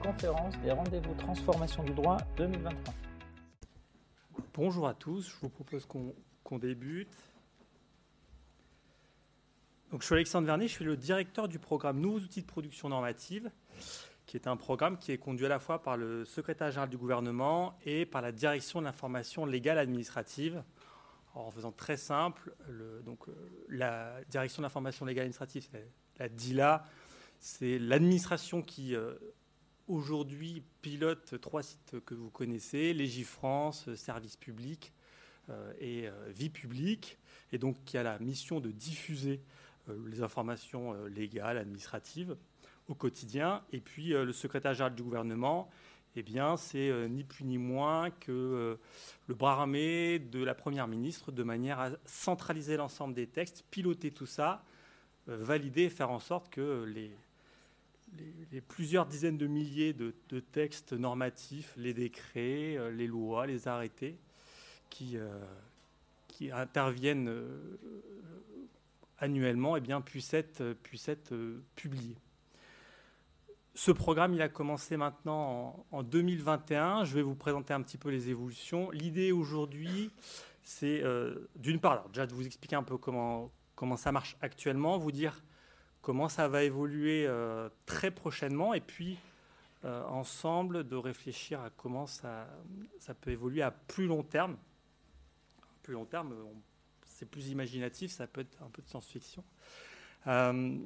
conférence des rendez-vous transformation du droit 2023. Bonjour à tous, je vous propose qu'on débute. Donc, je suis Alexandre Vernet, je suis le directeur du programme Nouveaux outils de production normative, qui est un programme qui est conduit à la fois par le secrétaire général du gouvernement et par la direction de l'information légale administrative. en faisant très simple, donc, euh, la direction de l'information légale administrative, c'est la DILA, c'est l'administration qui euh, aujourd'hui pilote trois sites que vous connaissez, Légifrance, Service public euh, et Vie publique, et donc qui a la mission de diffuser les informations légales, administratives au quotidien. Et puis le secrétaire général du gouvernement, eh bien, c'est ni plus ni moins que le bras armé de la Première ministre de manière à centraliser l'ensemble des textes, piloter tout ça, valider et faire en sorte que les, les, plusieurs dizaines de milliers de, textes normatifs, les décrets, euh, les lois, les arrêtés qui, euh, qui interviennent euh, annuellement eh bien, puissent être, être publiés. Ce programme, il a commencé maintenant en, 2021. Je vais vous présenter un petit peu les évolutions. L'idée aujourd'hui, c'est d'une part, déjà de vous expliquer un peu comment, comment ça marche actuellement, vous dire comment ça va évoluer euh, très prochainement, et puis euh, ensemble de réfléchir à comment ça, peut évoluer à plus long terme. plus long terme, c'est plus imaginatif, ça peut être un peu de science-fiction. Euh,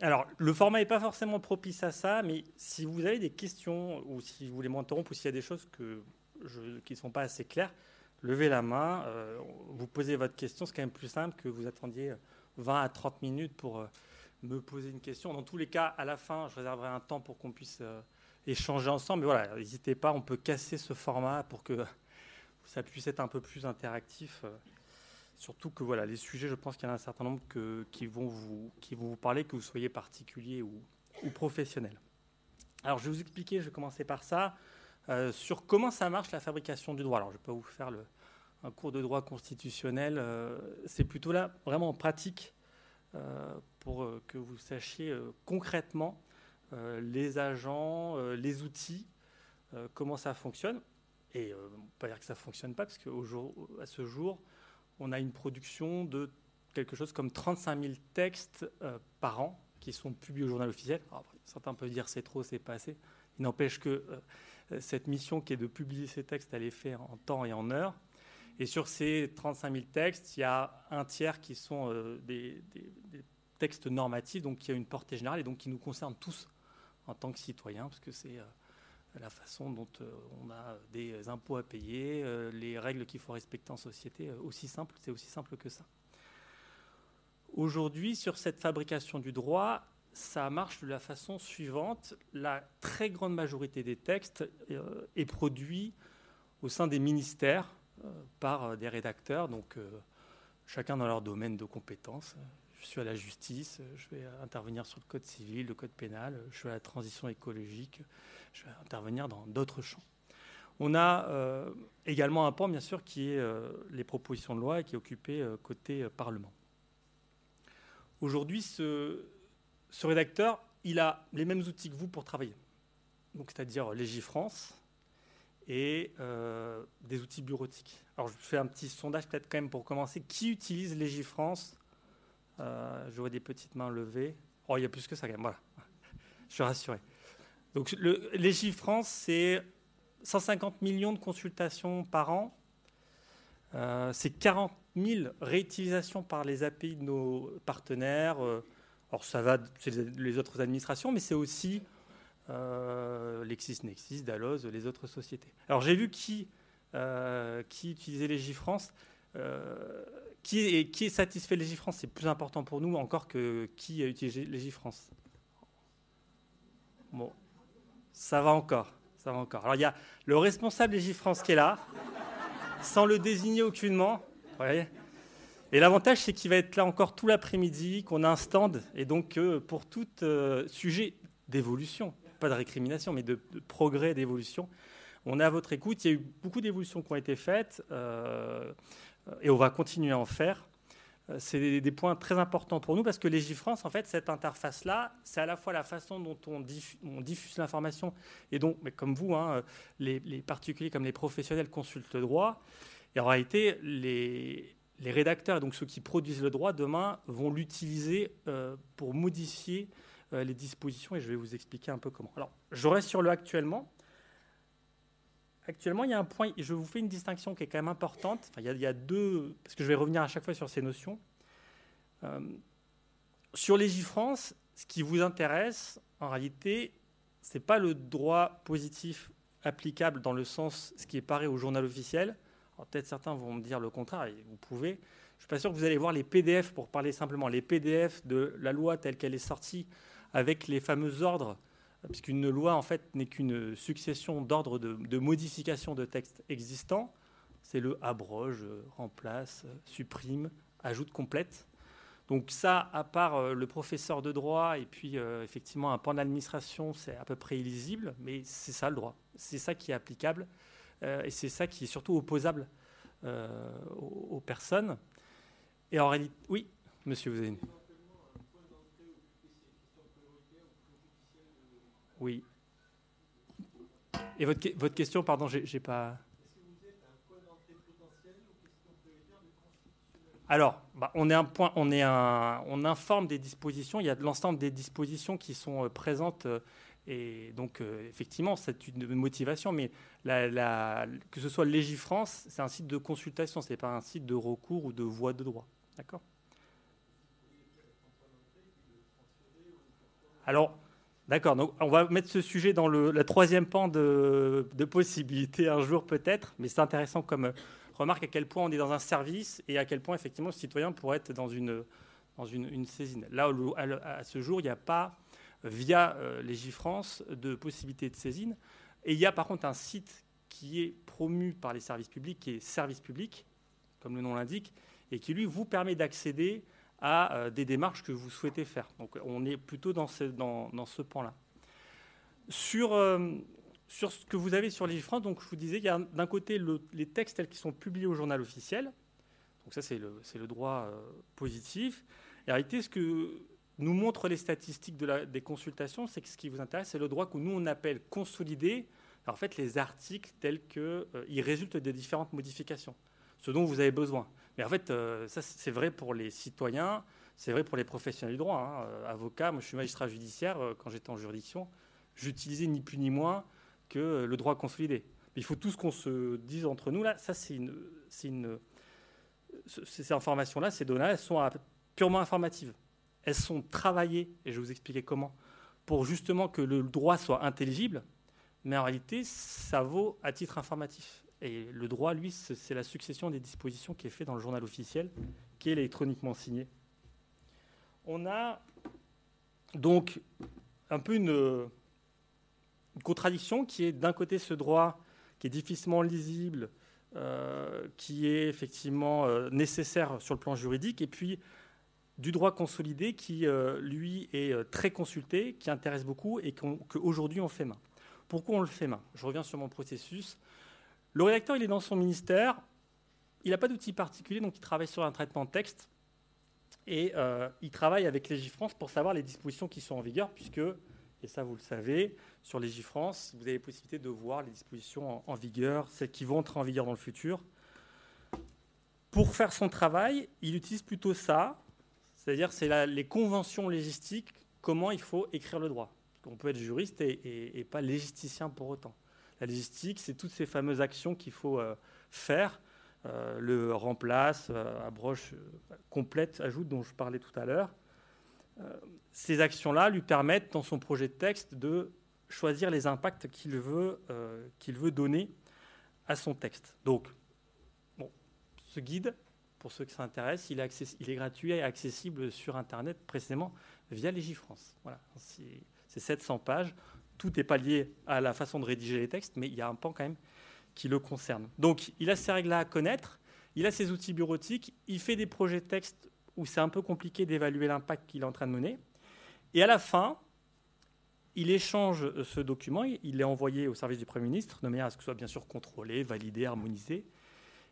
alors, le format n'est pas forcément propice à ça, mais si vous avez des questions ou si vous voulez m'interrompre ou s'il y a des choses qui ne sont pas assez claires, levez la main, vous posez votre question, c'est quand même plus simple que vous attendiez 20 à 30 minutes pour me poser une question. Dans tous les cas, à la fin, je réserverai un temps pour qu'on puisse euh, échanger ensemble. Mais voilà, n'hésitez pas, on peut casser ce format pour que ça puisse être un peu plus interactif. Euh, surtout que voilà, les sujets, je pense qu'il y en a un certain nombre qui, vont vous, qui vous parler, que vous soyez particulier ou, ou professionnel. Alors, je vais vous expliquer, je vais commencer par ça, euh, sur comment ça marche la fabrication du droit. Alors, je ne vais pas vous faire un cours de droit constitutionnel, c'est plutôt là, vraiment en pratique, pour euh, que vous sachiez euh, concrètement les agents, les outils, comment ça fonctionne. Et on ne peut pas dire que ça ne fonctionne pas, parce qu'à ce jour, on a une production de quelque chose comme 35 000 textes par an qui sont publiés au journal officiel. certains peuvent dire c'est trop, c'est pas assez. Il n'empêche que cette mission qui est de publier ces textes, elle est faite en temps et en heure. Et sur ces 35 000 textes, il y a un tiers qui sont euh, des, textes normatifs, donc qui a une portée générale et donc qui nous concernent tous en tant que citoyens, parce que c'est euh, la façon dont euh, on a des impôts à payer, les règles qu'il faut respecter en société, aussi simple, c'est aussi simple que ça. Aujourd'hui, sur cette fabrication du droit, ça marche de la façon suivante. La très grande majorité des textes est produit au sein des ministères, euh, par euh, des rédacteurs, donc euh, chacun dans leur domaine de compétences. Je suis à la justice, je vais intervenir sur le code civil, le code pénal, je suis à la transition écologique, je vais intervenir dans d'autres champs. On a également un pan, bien sûr, qui est les propositions de loi et qui est occupé côté Parlement. Aujourd'hui, ce, rédacteur, il a les mêmes outils que vous pour travailler. Donc, c'est-à-dire Légifrance, et euh, des outils bureautiques. Alors je fais un petit sondage peut-être quand même pour commencer. Qui utilise Légifrance euh, Je vois des petites mains levées. Oh, il y a plus que ça quand même, voilà. Je suis rassuré. Donc le Légifrance, c'est 150 millions de consultations par an. Euh, c'est 40 000 réutilisations par les API de nos partenaires. alors ça va, c'est les autres administrations, mais c'est aussi euh, LexisNexis, Dalloz, les autres sociétés. Alors j'ai vu qui, euh, qui utilisait Légifrance. Euh, qui, est, qui est satisfait Légifrance, c'est plus important pour nous encore que qui a utilisé Légifrance. Bon, ça va encore, ça va encore. Alors il y a le responsable Légifrance qui est là, sans le désigner aucunement. Et l'avantage, c'est qu'il va être là encore tout l'après-midi, qu'on a un stand, et donc pour tout sujet d'évolution, pas de récrimination, mais de, progrès, d'évolution. On est à votre écoute. Il y a eu beaucoup d'évolutions qui ont été faites euh, et on va continuer à en faire. Euh, c'est des, points très importants pour nous parce que Légifrance, en fait, cette interface-là, c'est à la fois la façon dont on, diffuse, l'information et mais comme vous, hein, les, particuliers comme les professionnels consultent le droit. Et en réalité, les, rédacteurs, donc ceux qui produisent le droit, demain, vont l'utiliser euh, pour modifier euh, les dispositions et je vais vous expliquer un peu comment. Alors, je reste sur le actuellement. Actuellement, il y a un point, je vous fais une distinction qui est quand même importante. il, y a, deux, parce que je vais revenir à chaque fois sur ces notions. Euh, sur Légifrance, ce qui vous intéresse, en réalité, ce n'est pas le droit positif applicable dans le sens ce qui est paré au journal officiel. Peut-être certains vont me dire le contraire, et vous pouvez. Je ne suis pas sûr que vous allez voir les PDF, pour parler simplement, les PDF de la loi telle qu'elle est sortie, avec les fameux ordres puisqu'une loi en fait n'est qu'une succession d'ordres de, modification de textes existants. C'est le abroge, remplace, supprime, ajoute, complète. Donc ça, à part euh, le professeur de droit et puis euh, effectivement un pan d'administration, c'est à peu près illisible, mais c'est ça le droit. C'est ça qui est applicable euh, et c'est ça qui est surtout opposable aux, personnes. Et en réalité, oui, monsieur, vous avez une... Oui. Et votre, votre question, pardon, j'ai pas. Alors, bah, on est un point, on est un, on informe des dispositions. Il y a l'ensemble des dispositions qui sont euh, présentes euh, et donc euh, effectivement c'est une motivation. Mais que ce soit Légifrance, c'est un site de consultation, c'est pas un site de recours ou de voie de droit. D'accord? Alors, D'accord, donc on va mettre ce sujet dans le troisième pan de, possibilités un jour peut-être, mais c'est intéressant comme euh, remarque à quel point on est dans un service et à quel point effectivement le citoyen pourrait être dans une, dans une, saisine. Là, à ce jour, il n'y a pas, via euh, Légifrance, de possibilité de saisine. Et il y a par contre un site qui est promu par les services publics, qui est Service public, comme le nom l'indique, et qui lui vous permet d'accéder à euh, des démarches que vous souhaitez faire. Donc on est plutôt dans ce, pan-là. Sur, euh, sur ce que vous avez sur Légifrance, donc je vous disais, il y a d'un côté les textes tels qu'ils sont publiés au journal officiel. Donc ça, c'est le, droit euh, positif. Et en réalité, ce que nous montrent les statistiques des consultations, c'est que ce qui vous intéresse, c'est le droit que nous, on appelle consolidé. en fait, les articles tels qu'ils résultent des différentes modifications, ce dont vous avez besoin. Mais en fait, euh, ça, c'est vrai pour les citoyens, c'est vrai pour les professionnels du droit. Hein. Euh, avocat, moi, je suis magistrat judiciaire. Euh, quand j'étais en juridiction, j'utilisais ni plus ni moins que le droit consolidé. il faut tout ce qu'on se dise entre nous là. Ça, c'est une, une, ces informations-là, ces données, elles sont purement informatives. Elles sont travaillées, et je vais vous expliquer comment, pour justement que le droit soit intelligible. Mais en réalité, ça vaut à titre informatif. Et le droit, lui, c'est la succession des dispositions qui est faite dans le journal officiel, qui est électroniquement signé. On a donc un peu une, contradiction qui est d'un côté ce droit qui est difficilement lisible, euh, qui est effectivement euh, nécessaire sur le plan juridique, et puis du droit consolidé qui, euh, lui, est très consulté, qui intéresse beaucoup et qu'aujourd'hui on fait main. Pourquoi on le fait main? Je reviens sur mon processus. Le rédacteur, il est dans son ministère, il n'a pas d'outil particulier, donc il travaille sur un traitement de texte, et euh, il travaille avec Légifrance pour savoir les dispositions qui sont en vigueur, puisque, et ça vous le savez, sur Légifrance, vous avez la possibilité de voir les dispositions en, vigueur, celles qui vont entrer en vigueur dans le futur. Pour faire son travail, il utilise plutôt ça, c'est-à-dire c'est les conventions légistiques, comment il faut écrire le droit. On peut être juriste et pas légisticien pour autant. La logistique, c'est toutes ces fameuses actions qu'il faut euh, faire. Euh, le remplace, euh, abroche, complète, ajoute dont je parlais tout à l'heure. ces actions-là lui permettent, dans son projet de texte, de choisir les impacts qu'il veut, veut donner à son texte. Donc, bon, ce guide, pour ceux qui s'intéressent, il, il, est gratuit et accessible sur Internet précisément via Légifrance. Voilà, c'est 700 pages tout n'est pas lié à la façon de rédiger les textes, mais il y a un pan quand même qui le concerne. Donc, il a ces règles-là à connaître, il a ses outils bureautiques, il fait des projets de texte où c'est un peu compliqué d'évaluer l'impact qu'il est en train de mener. Et à la fin, il échange ce document, il est envoyé au service du Premier ministre, de manière à ce que ce soit bien sûr contrôlé, validé, harmonisé.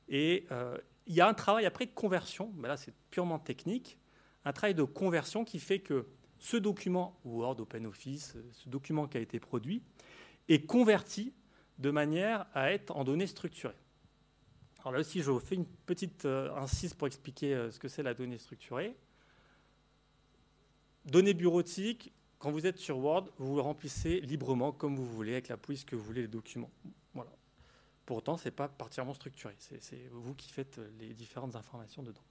Et euh, il y a un travail après de conversion, mais là c'est purement technique, un travail de conversion qui fait que ce document, Word, OpenOffice, ce document qui a été produit, est converti de manière à être en données structurées. Alors là aussi, je vous fais une petite euh, incise pour expliquer euh, ce que c'est la donnée structurée. Données bureautiques, quand vous êtes sur Word, vous le remplissez librement comme vous voulez, avec la police que vous voulez, les documents. Voilà. Pourtant, ce n'est pas particulièrement structuré. C'est vous qui faites euh, les différentes informations dedans.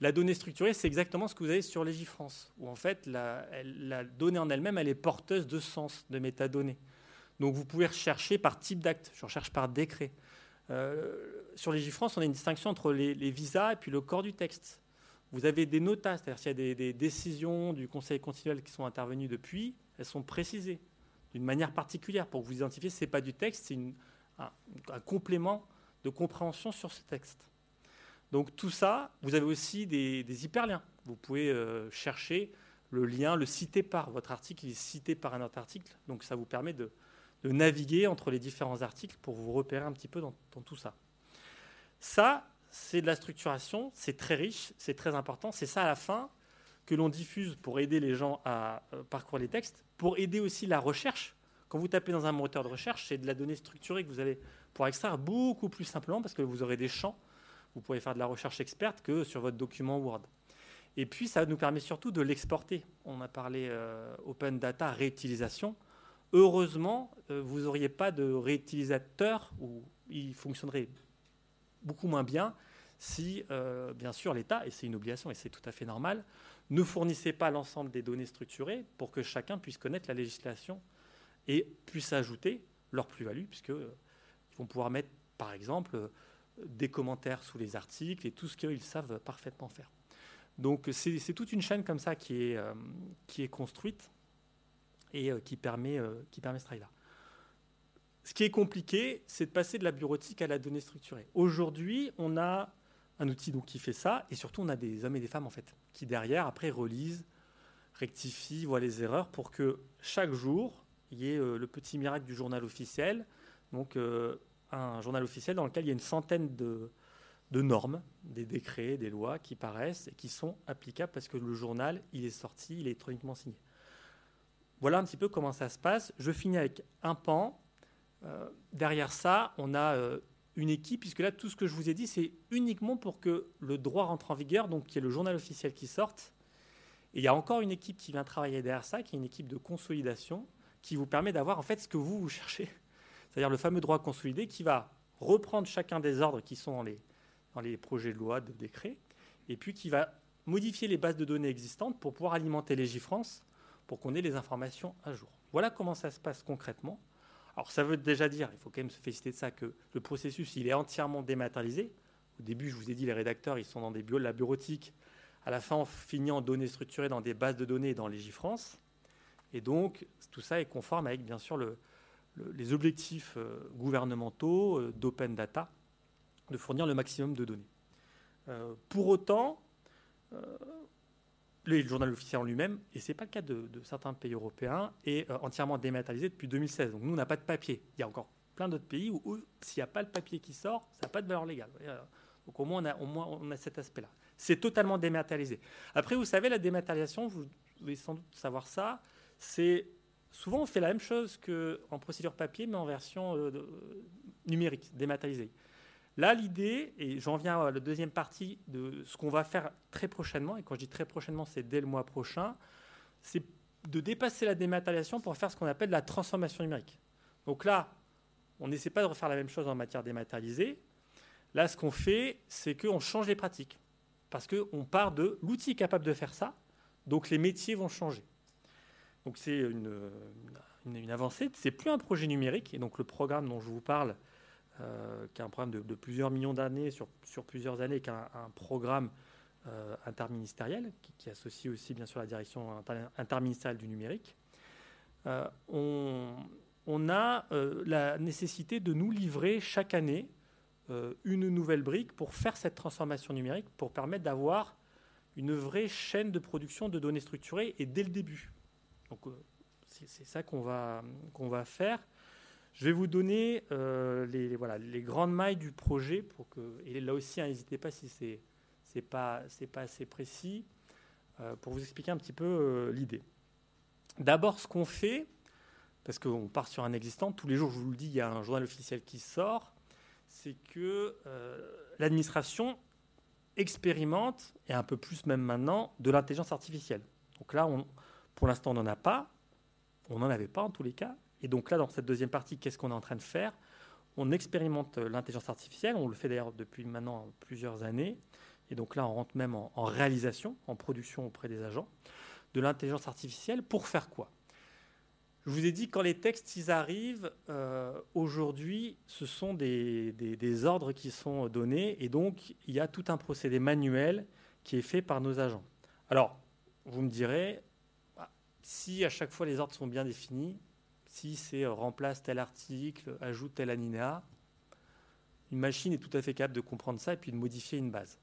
La donnée structurée, c'est exactement ce que vous avez sur Légifrance, où en fait, la, donnée en elle-même, elle est porteuse de sens, de métadonnées. Donc vous pouvez rechercher par type d'acte, je recherche par décret. Euh, sur Légifrance, on a une distinction entre les, visas et puis le corps du texte. Vous avez des notas, c'est-à-dire s'il y a des, décisions du Conseil constitutionnel qui sont intervenues depuis, elles sont précisées d'une manière particulière pour que vous identifiez ce n'est pas du texte, c'est un, complément de compréhension sur ce texte. Donc tout ça, vous avez aussi des, hyperliens. Vous pouvez euh, chercher le lien, le citer par. Votre article est cité par un autre article. Donc ça vous permet de, naviguer entre les différents articles pour vous repérer un petit peu dans, tout ça. Ça, c'est de la structuration, c'est très riche, c'est très important. C'est ça à la fin que l'on diffuse pour aider les gens à euh, parcourir les textes, pour aider aussi la recherche. Quand vous tapez dans un moteur de recherche, c'est de la donnée structurée que vous allez pouvoir extraire beaucoup plus simplement parce que vous aurez des champs vous pouvez faire de la recherche experte que sur votre document Word. Et puis, ça nous permet surtout de l'exporter. On a parlé euh, Open Data réutilisation. Heureusement, euh, vous n'auriez pas de réutilisateur où il fonctionnerait beaucoup moins bien si, euh, bien sûr, l'État, et c'est une obligation et c'est tout à fait normal, ne fournissait pas l'ensemble des données structurées pour que chacun puisse connaître la législation et puisse ajouter leur plus-value, puisqu'ils vont pouvoir mettre, par exemple, des commentaires sous les articles et tout ce qu'ils savent parfaitement faire. Donc c'est toute une chaîne comme ça qui est, euh, construite et euh, qui, permet, euh, qui permet ce travail-là. Ce qui est compliqué, c'est de passer de la bureautique à la donnée structurée. Aujourd'hui, on a un outil qui fait ça, et surtout on a des hommes et des femmes en fait, qui derrière, après, relisent, rectifient, voient les erreurs pour que chaque jour, il y ait le petit miracle du journal officiel, donc un journal officiel dans lequel il y a une centaine de, normes, des décrets, des lois qui paraissent et qui sont applicables parce que le journal, il est sorti, il est électroniquement signé. Voilà un petit peu comment ça se passe. Je finis avec un pan. Euh, derrière ça, on a euh, une équipe, puisque là, tout ce que je vous ai dit, c'est uniquement pour que le droit rentre en vigueur, donc qu'il y ait le journal officiel qui sorte. Et il y a encore une équipe qui vient travailler derrière ça, qui est une équipe de consolidation, qui vous permet d'avoir en fait ce que vous, vous cherchez c'est-à-dire le fameux droit consolidé qui va reprendre chacun des ordres qui sont dans les, dans les projets de loi, de décrets, et puis qui va modifier les bases de données existantes pour pouvoir alimenter les pour qu'on ait les informations à jour. Voilà comment ça se passe concrètement. Alors ça veut déjà dire, il faut quand même se féliciter de ça, que le processus il est entièrement dématérialisé. Au début, je vous ai dit, les rédacteurs, ils sont dans des bureaux de la bureautique. À la fin, on finit en données structurées dans des bases de données dans les GIFRANCE. Et donc, tout ça est conforme avec, bien sûr, le, les objectifs euh, gouvernementaux euh, d'open data, de fournir le maximum de données. Euh, pour autant, le journal officiel en lui-même, et ce n'est pas le cas de, certains pays européens, est entièrement dématérialisé depuis 2016. Donc nous, on n'a pas de papier. Il y a encore plein d'autres pays où, s'il n'y a pas le papier qui sort, ça n'a pas de valeur légale. Donc au moins, on a, au moins, on a cet aspect-là. C'est totalement dématérialisé. Après, vous savez, la dématérialisation, vous devez sans doute savoir ça, c'est souvent on fait la même chose qu'en procédure papier, mais en version euh, numérique, dématérialisée. Là, l'idée, et j'en viens à la deuxième partie de ce qu'on va faire très prochainement, et quand je dis très prochainement, c'est dès le mois prochain, c'est de dépasser la dématérialisation pour faire ce qu'on appelle la transformation numérique. Donc là, on n'essaie pas de refaire la même chose en matière dématérialisée. Là, ce qu'on fait, c'est qu'on change les pratiques. Parce qu'on part de l'outil capable de faire ça, donc les métiers vont changer. Donc c'est une, avancée. C'est plus un projet numérique. Et donc le programme dont je vous parle, euh, qui est un programme de, plusieurs millions d'années sur, plusieurs années, qui est un, programme euh, interministériel, qui, associe aussi bien sûr la direction interministérielle du numérique, euh, on, a la nécessité de nous livrer chaque année une nouvelle brique pour faire cette transformation numérique, pour permettre d'avoir une vraie chaîne de production de données structurées et dès le début. Donc euh, c'est ça qu'on va, qu'on va faire. Je vais vous donner euh, les, voilà, les grandes mailles du projet pour que, et là aussi, hein, n'hésitez pas si c'est n'est pas, pas assez précis, euh, pour vous expliquer un petit peu l'idée. D'abord, ce qu'on fait, parce qu'on part sur un existant, tous les jours, je vous le dis, il y a un journal officiel qui sort, c'est que l'administration expérimente, et un peu plus même maintenant, de l'intelligence artificielle. Donc là, on, pour l'instant, on n'en a pas. On n'en avait pas en tous les cas. Et donc là, dans cette deuxième partie, qu'est-ce qu'on est en train de faire? On expérimente l'intelligence artificielle. On le fait d'ailleurs depuis maintenant plusieurs années. Et donc là, on rentre même en, réalisation, en production auprès des agents de l'intelligence artificielle. Pour faire quoi? Je vous ai dit, quand les textes ils arrivent, euh, aujourd'hui, ce sont des, des, ordres qui sont donnés, et donc il y a tout un procédé manuel qui est fait par nos agents. Alors, vous me direz, si à chaque fois les ordres sont bien définis, si c'est euh, remplace tel article, ajoute tel alinéa, une machine est tout à fait capable de comprendre ça et puis de modifier une base.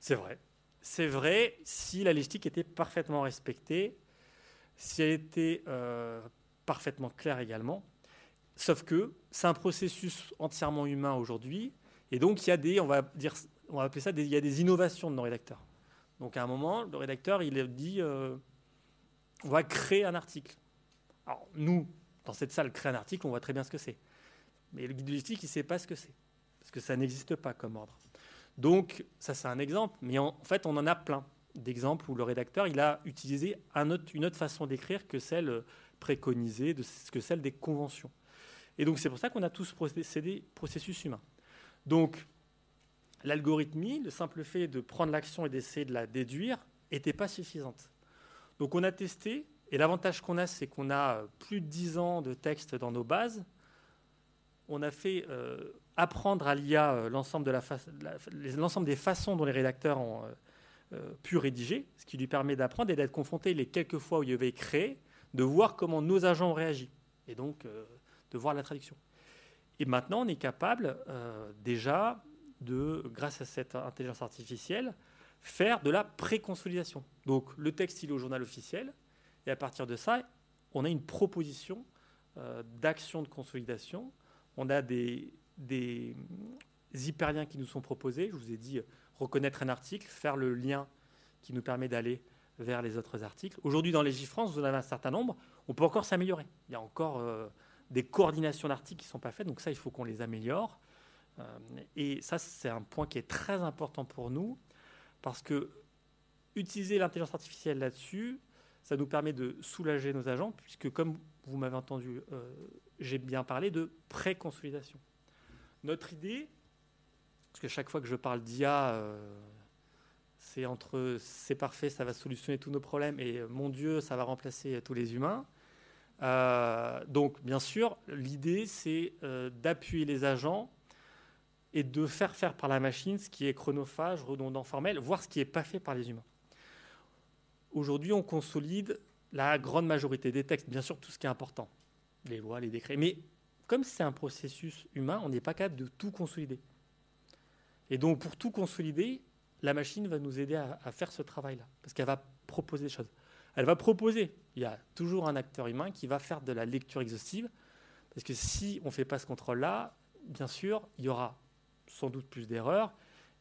C'est vrai. C'est vrai si la légistique était parfaitement respectée, si elle était euh, parfaitement claire également. Sauf que c'est un processus entièrement humain aujourd'hui, et donc il y a des, on va dire, on va appeler ça, des, il y a des innovations de nos rédacteurs. Donc à un moment, le rédacteur, il dit, euh, on va créer un article. Alors, nous, dans cette salle, créer un article, on voit très bien ce que c'est. Mais le guide logistique, il ne sait pas ce que c'est. Parce que ça n'existe pas comme ordre. Donc, ça, c'est un exemple. Mais en, fait, on en a plein d'exemples où le rédacteur, il a utilisé une autre façon d'écrire que celle préconisée, que celle des conventions. Et donc, c'est pour ça qu'on a tous procédé processus humain. Donc, l'algorithmie, le simple fait de prendre l'action et d'essayer de la déduire, n'était pas suffisante. Donc on a testé, et l'avantage qu'on a, c'est qu'on a plus de 10 ans de texte dans nos bases. On a fait euh, apprendre à l'IA euh, l'ensemble, des façons dont les rédacteurs ont euh, pu rédiger, ce qui lui permet d'apprendre et d'être confronté les quelques fois où il avait créé, de voir comment nos agents ont réagi, et donc de voir la traduction. Et maintenant, on est capable déjà de, grâce à cette intelligence artificielle, faire de la préconsolidation. Donc le texte, il est au journal officiel, et à partir de ça, on a une proposition euh, d'action de consolidation. On a des, des, hyperliens qui nous sont proposés. Je vous ai dit euh, reconnaître un article, faire le lien qui nous permet d'aller vers les autres articles. Aujourd'hui, dans les GIFrance, vous en avez un certain nombre. On peut encore s'améliorer. Il y a encore euh, des coordinations d'articles qui ne sont pas faites, donc ça, il faut qu'on les améliore. et ça, c'est un point qui est très important pour nous. Parce que utiliser l'intelligence artificielle là-dessus, ça nous permet de soulager nos agents, puisque comme vous m'avez entendu, euh, j'ai bien parlé de pré-consolidation. Notre idée, parce que chaque fois que je parle d'IA, euh, c'est entre c'est parfait, ça va solutionner tous nos problèmes, et mon Dieu, ça va remplacer tous les humains. Euh, donc, bien sûr, l'idée, c'est d'appuyer les agents et de faire faire par la machine ce qui est chronophage, redondant, formel, voire ce qui n'est pas fait par les humains. Aujourd'hui, on consolide la grande majorité des textes, bien sûr tout ce qui est important, les lois, les décrets. Mais comme c'est un processus humain, on n'est pas capable de tout consolider. Et donc pour tout consolider, la machine va nous aider à, faire ce travail-là, parce qu'elle va proposer des choses. Elle va proposer, il y a toujours un acteur humain qui va faire de la lecture exhaustive, parce que si on ne fait pas ce contrôle-là, bien sûr, il y aura sans doute plus d'erreurs.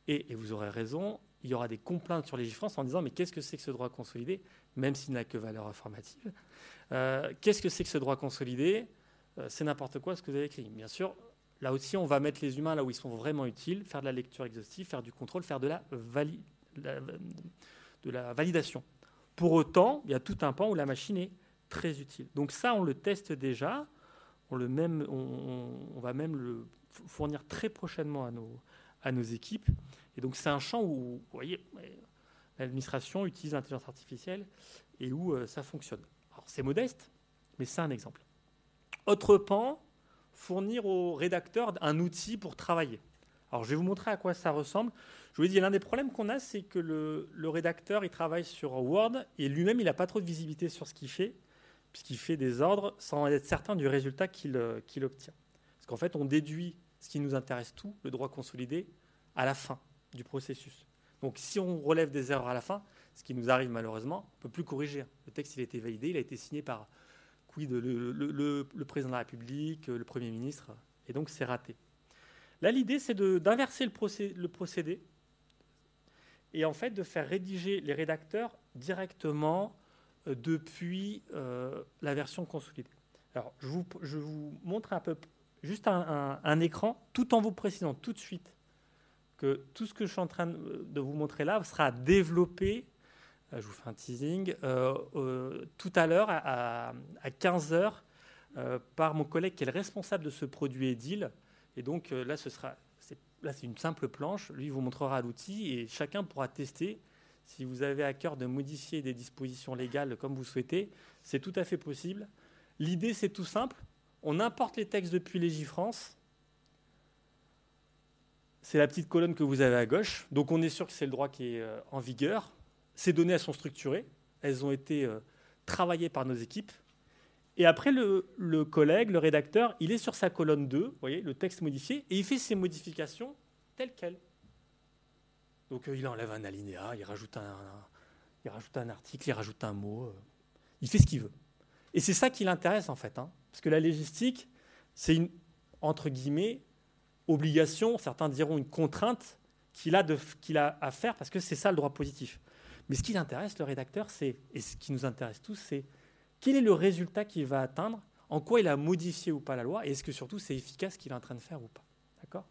Et, vous aurez raison, il y aura des complaintes sur les en disant mais qu'est-ce que c'est que ce droit consolidé, même s'il n'a que valeur informative euh, Qu'est-ce que c'est que ce droit consolidé euh, C'est n'importe quoi ce que vous avez écrit. Bien sûr, là aussi, on va mettre les humains là où ils sont vraiment utiles, faire de la lecture exhaustive, faire du contrôle, faire de la, validation. Pour autant, il y a tout un pan où la machine est très utile. Donc ça, on le teste déjà. On, le même, on va même le fournir très prochainement à nos, à nos équipes. Et donc c'est un champ où, vous voyez, l'administration utilise l'intelligence artificielle et où euh, ça fonctionne. Alors c'est modeste, mais c'est un exemple. Autre pan, fournir aux rédacteurs un outil pour travailler. Alors je vais vous montrer à quoi ça ressemble. Je vous ai dit, l'un des problèmes qu'on a, c'est que le, le, rédacteur, il travaille sur Word et lui-même, il n'a pas trop de visibilité sur ce qu'il fait, puisqu'il fait des ordres sans être certain du résultat qu'il euh, obtient. Parce qu'en fait, on déduit ce qui nous intéresse tout, le droit consolidé, à la fin du processus. Donc si on relève des erreurs à la fin, ce qui nous arrive malheureusement, on ne peut plus corriger. Le texte, il a été validé, il a été signé par quid le, président de la République, le Premier ministre, et donc c'est raté. Là, l'idée, c'est d'inverser le, procédé et en fait de faire rédiger les rédacteurs directement euh, depuis euh, la version consolidée. Alors, je vous, montre un peu, juste un, écran, tout en vous précisant tout de suite que tout ce que je suis en train de vous montrer là sera développé, euh, je vous fais un teasing, tout à l'heure à, à, 15h par mon collègue qui est le responsable de ce produit Edil. Et donc là, ce sera Là, c'est une simple planche. Lui, vous montrera l'outil et chacun pourra tester. Si vous avez à cœur de modifier des dispositions légales comme vous souhaitez, c'est tout à fait possible. L'idée, c'est tout simple. On importe les textes depuis Légifrance. C'est la petite colonne que vous avez à gauche. Donc, on est sûr que c'est le droit qui est euh, en vigueur. Ces données, elles sont structurées. Elles ont été euh, travaillées par nos équipes. Et après, le, collègue, le rédacteur, il est sur sa colonne 2, vous voyez, le texte modifié, et il fait ses modifications telles quelles. Donc euh, il enlève un alinéa, il rajoute un, article, il rajoute un mot, il fait ce qu'il veut. Et c'est ça qui l'intéresse en fait, hein, parce que la légistique, c'est une, entre guillemets, obligation, certains diront une contrainte qu'il a, qu'il a à faire, parce que c'est ça le droit positif. Mais ce qui l'intéresse, le rédacteur, c'est, et ce qui nous intéresse tous, c'est quel est le résultat qu'il va atteindre En quoi il a modifié ou pas la loi Et est-ce que surtout c'est efficace ce qu'il est en train de faire ou pas D'accord?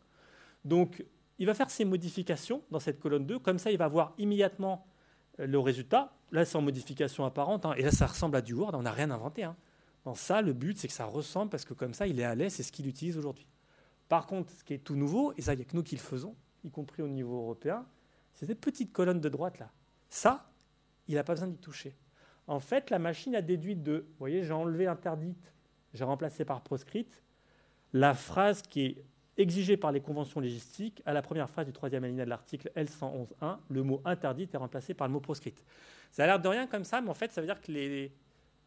Donc, il va faire ses modifications dans cette colonne 2. Comme ça, il va voir immédiatement le résultat. Là, c'est en modification apparente. Hein. et là, ça ressemble à du Word. On n'a rien inventé. Hein. Dans ça, le but, c'est que ça ressemble parce que comme ça, il est à l'aise. C'est ce qu'il utilise aujourd'hui. Par contre, ce qui est tout nouveau, et ça, il n'y a que nous qui le faisons, y compris au niveau européen, c'est cette petite colonne de droite là. Ça, il n'a pas besoin d'y toucher. En fait, la machine a déduit de, vous voyez, j'ai enlevé interdite, j'ai remplacé par proscrite, la phrase qui est exigée par les conventions légistiques, à la première phrase du troisième alinéa de l'article L111.1, le mot interdite est remplacé par le mot proscrite. Ça a l'air de rien comme ça, mais en fait, ça veut dire que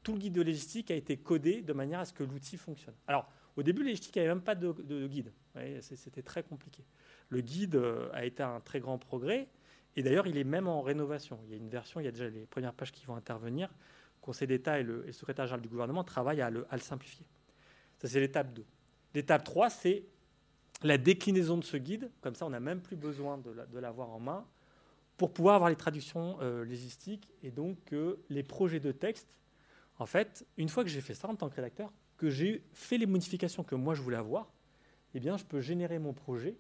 tout le guide de légistique a été codé de manière à ce que l'outil fonctionne. Alors, au début, le légistique n'avait même pas de, de guide. C'était très compliqué. Le guide euh, a été un très grand progrès. Et d'ailleurs, il est même en rénovation. Il y a une version, il y a déjà les premières pages qui vont intervenir. Le Conseil d'État et le, secrétaire général du gouvernement travaillent à le, simplifier. Ça, c'est l'étape 2. L'étape 3, c'est la déclinaison de ce guide. Comme ça, on n'a même plus besoin de l'avoir en main pour pouvoir avoir les traductions euh, légistiques et donc les projets de texte. En fait, une fois que j'ai fait ça en tant que rédacteur, que j'ai fait les modifications que moi je voulais avoir, eh bien, je peux générer mon projet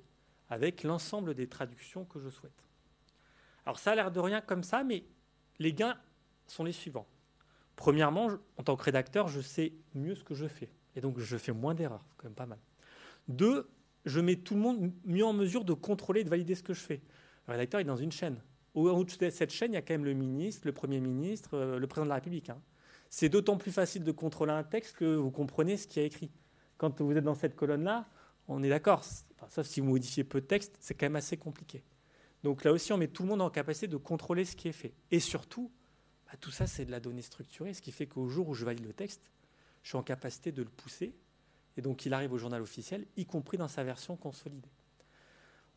avec l'ensemble des traductions que je souhaite. Alors ça a l'air de rien comme ça, mais les gains sont les suivants. Premièrement, en tant que rédacteur, je sais mieux ce que je fais. Et donc, je fais moins d'erreurs, quand même pas mal. Deux, je mets tout le monde mieux en mesure de contrôler et de valider ce que je fais. Le rédacteur est dans une chaîne. Au haut de cette chaîne, il y a quand même le ministre, le Premier ministre, euh, le Président de la République. Hein. C'est d'autant plus facile de contrôler un texte que vous comprenez ce qui est écrit. Quand vous êtes dans cette colonne-là, on est d'accord. sauf si vous modifiez peu de texte, c'est quand même assez compliqué. Donc là aussi, on met tout le monde en capacité de contrôler ce qui est fait. Et surtout, bah, tout ça, c'est de la donnée structurée, ce qui fait qu'au jour où je valide le texte, je suis en capacité de le pousser. Et donc, il arrive au journal officiel, y compris dans sa version consolidée.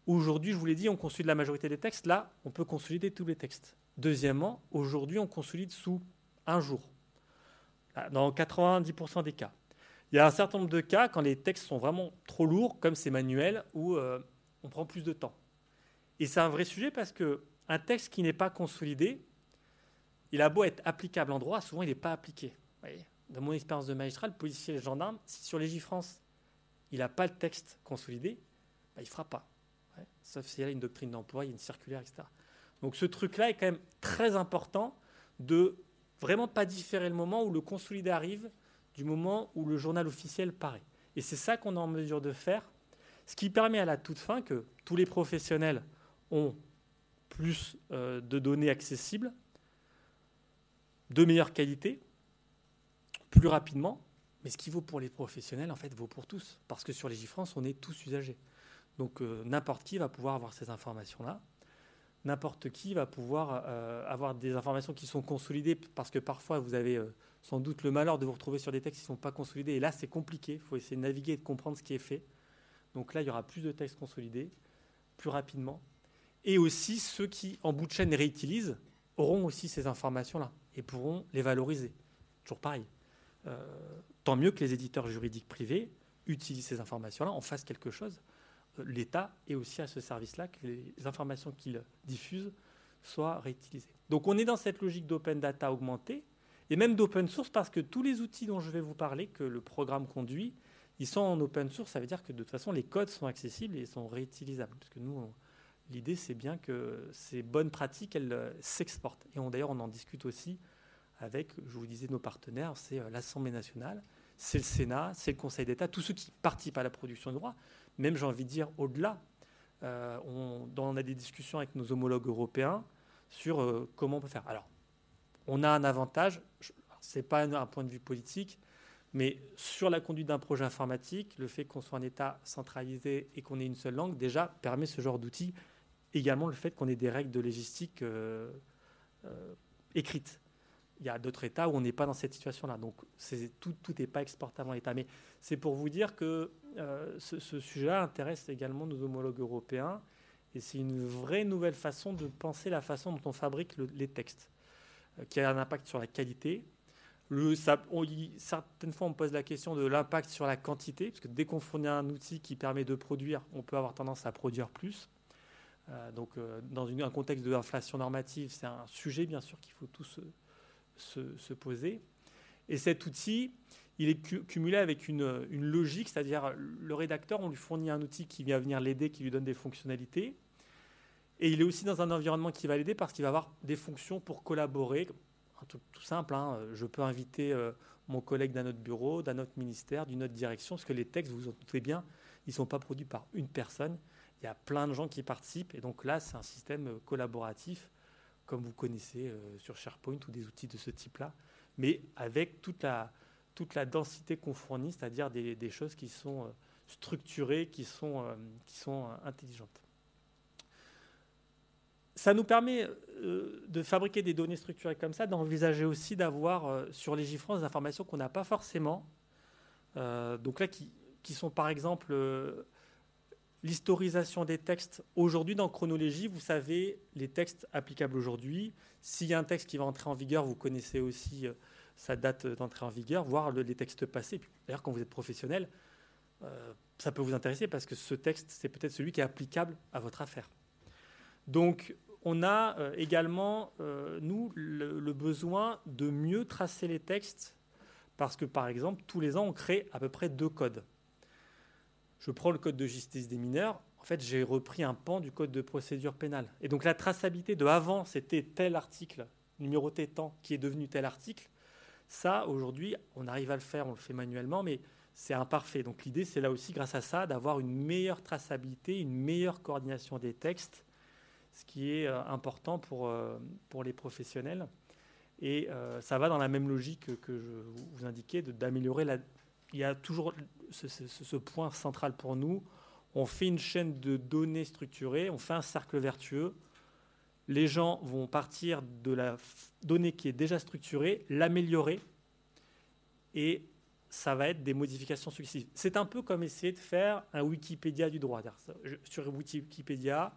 Aujourd'hui, je vous l'ai dit, on consolide la majorité des textes. Là, on peut consolider tous les textes. Deuxièmement, aujourd'hui, on consolide sous un jour, dans 90% des cas. Il y a un certain nombre de cas quand les textes sont vraiment trop lourds, comme ces manuels, où euh, on prend plus de temps. Et c'est un vrai sujet parce qu'un texte qui n'est pas consolidé, il a beau être applicable en droit, souvent il n'est pas appliqué. Dans mon expérience de magistrat, le policier et gendarme, si sur Légifrance, il n'a pas le texte consolidé, bah, il ne fera pas. Sauf s'il y a une doctrine d'emploi, il y a une circulaire, etc. Donc ce truc-là est quand même très important de vraiment pas différer le moment où le consolidé arrive du moment où le journal officiel paraît. Et c'est ça qu'on est en mesure de faire, ce qui permet à la toute fin que tous les professionnels ont plus euh, de données accessibles, de meilleure qualité, plus rapidement. Mais ce qui vaut pour les professionnels, en fait, vaut pour tous. Parce que sur les GIFRANCE, on est tous usagers. Donc euh, n'importe qui va pouvoir avoir ces informations-là. N'importe qui va pouvoir euh, avoir des informations qui sont consolidées, parce que parfois vous avez sans doute le malheur de vous retrouver sur des textes qui ne sont pas consolidés. Et là, c'est compliqué. Il faut essayer de naviguer et de comprendre ce qui est fait. Donc là, il y aura plus de textes consolidés, plus rapidement. Et aussi, ceux qui, en bout de chaîne, réutilisent, auront aussi ces informations-là et pourront les valoriser. Toujours pareil. Euh, tant mieux que les éditeurs juridiques privés utilisent ces informations-là, en fassent quelque chose. Euh, L'État est aussi à ce service-là, que les informations qu'il diffuse soient réutilisées. Donc on est dans cette logique d'open data augmentée, et même d'open source, parce que tous les outils dont je vais vous parler, que le programme conduit, ils sont en open source, ça veut dire que de toute façon, les codes sont accessibles et sont réutilisables. Parce que nous, l'idée, c'est bien que ces bonnes pratiques, elles euh, s'exportent. Et d'ailleurs, on en discute aussi avec, je vous disais, nos partenaires, c'est euh, l'Assemblée nationale, c'est le Sénat, c'est le Conseil d'État, tous ceux qui participent à la production de droit, même j'ai envie de dire au-delà. Euh, on, a des discussions avec nos homologues européens sur comment on peut faire. Alors, on a un avantage, ce n'est pas un point de vue politique, mais sur la conduite d'un projet informatique, le fait qu'on soit un État centralisé et qu'on ait une seule langue, déjà, permet ce genre d'outils. Également le fait qu'on ait des règles de légistique euh, euh, écrites. Il y a d'autres États où on n'est pas dans cette situation-là. Donc tout n'est pas exportable en État. Mais c'est pour vous dire que euh, ce, sujet-là intéresse également nos homologues européens. Et c'est une vraie nouvelle façon de penser la façon dont on fabrique les textes, qui a un impact sur la qualité, certaines fois, on pose la question de l'impact sur la quantité, parce que dès qu'on fournit un outil qui permet de produire, on peut avoir tendance à produire plus. Euh, donc, euh, dans un contexte de l'inflation normative, c'est un sujet, bien sûr, qu'il faut tous se, poser. Et cet outil, il est cumulé avec une, une logique, c'est-à-dire le rédacteur, on lui fournit un outil qui vient venir l'aider, qui lui donne des fonctionnalités. Et il est aussi dans un environnement qui va l'aider parce qu'il va avoir des fonctions pour collaborer, un truc tout simple. Hein. Je peux inviter euh, mon collègue d'un autre bureau, d'un autre ministère, d'une autre direction, parce que les textes, vous vous en doutez bien, ils ne sont pas produits par une personne. Il y a plein de gens qui participent. Et donc là, c'est un système euh, collaboratif, comme vous connaissez euh, sur SharePoint ou des outils de ce type-là, mais avec toute la, toute la densité qu'on fournit, c'est-à-dire des, des, choses qui sont structurées, qui sont, qui sont intelligentes ça nous permet euh, de fabriquer des données structurées comme ça, d'envisager aussi d'avoir euh, sur les GIFRANS des informations qu'on n'a pas forcément. Euh, donc là, qui, sont par exemple l'historisation des textes. Aujourd'hui, dans Chronologie, vous savez les textes applicables aujourd'hui. S'il y a un texte qui va entrer en vigueur, vous connaissez aussi sa date d'entrée en vigueur, voire les textes passés. D'ailleurs, quand vous êtes professionnel, ça peut vous intéresser parce que ce texte, c'est peut-être celui qui est applicable à votre affaire. Donc, on a euh, également, euh, nous, le, besoin de mieux tracer les textes parce que, par exemple, tous les ans, on crée à peu près deux codes. Je prends le code de justice des mineurs. En fait, j'ai repris un pan du code de procédure pénale. Et donc, la traçabilité de avant, c'était tel article, numéroté tant, qui est devenu tel article. Ça, aujourd'hui, on arrive à le faire, on le fait manuellement, mais c'est imparfait. Donc, l'idée, c'est là aussi, grâce à ça, d'avoir une meilleure traçabilité, une meilleure coordination des textes ce qui est euh, important pour, euh, pour les professionnels. Et euh, ça va dans la même logique que je vous indiquais, d'améliorer la... Il y a toujours ce, point central pour nous. On fait une chaîne de données structurées, on fait un cercle vertueux. Les gens vont partir de la donnée qui est déjà structurée, l'améliorer, et ça va être des modifications successives. C'est un peu comme essayer de faire un Wikipédia du droit. Sur Wikipédia,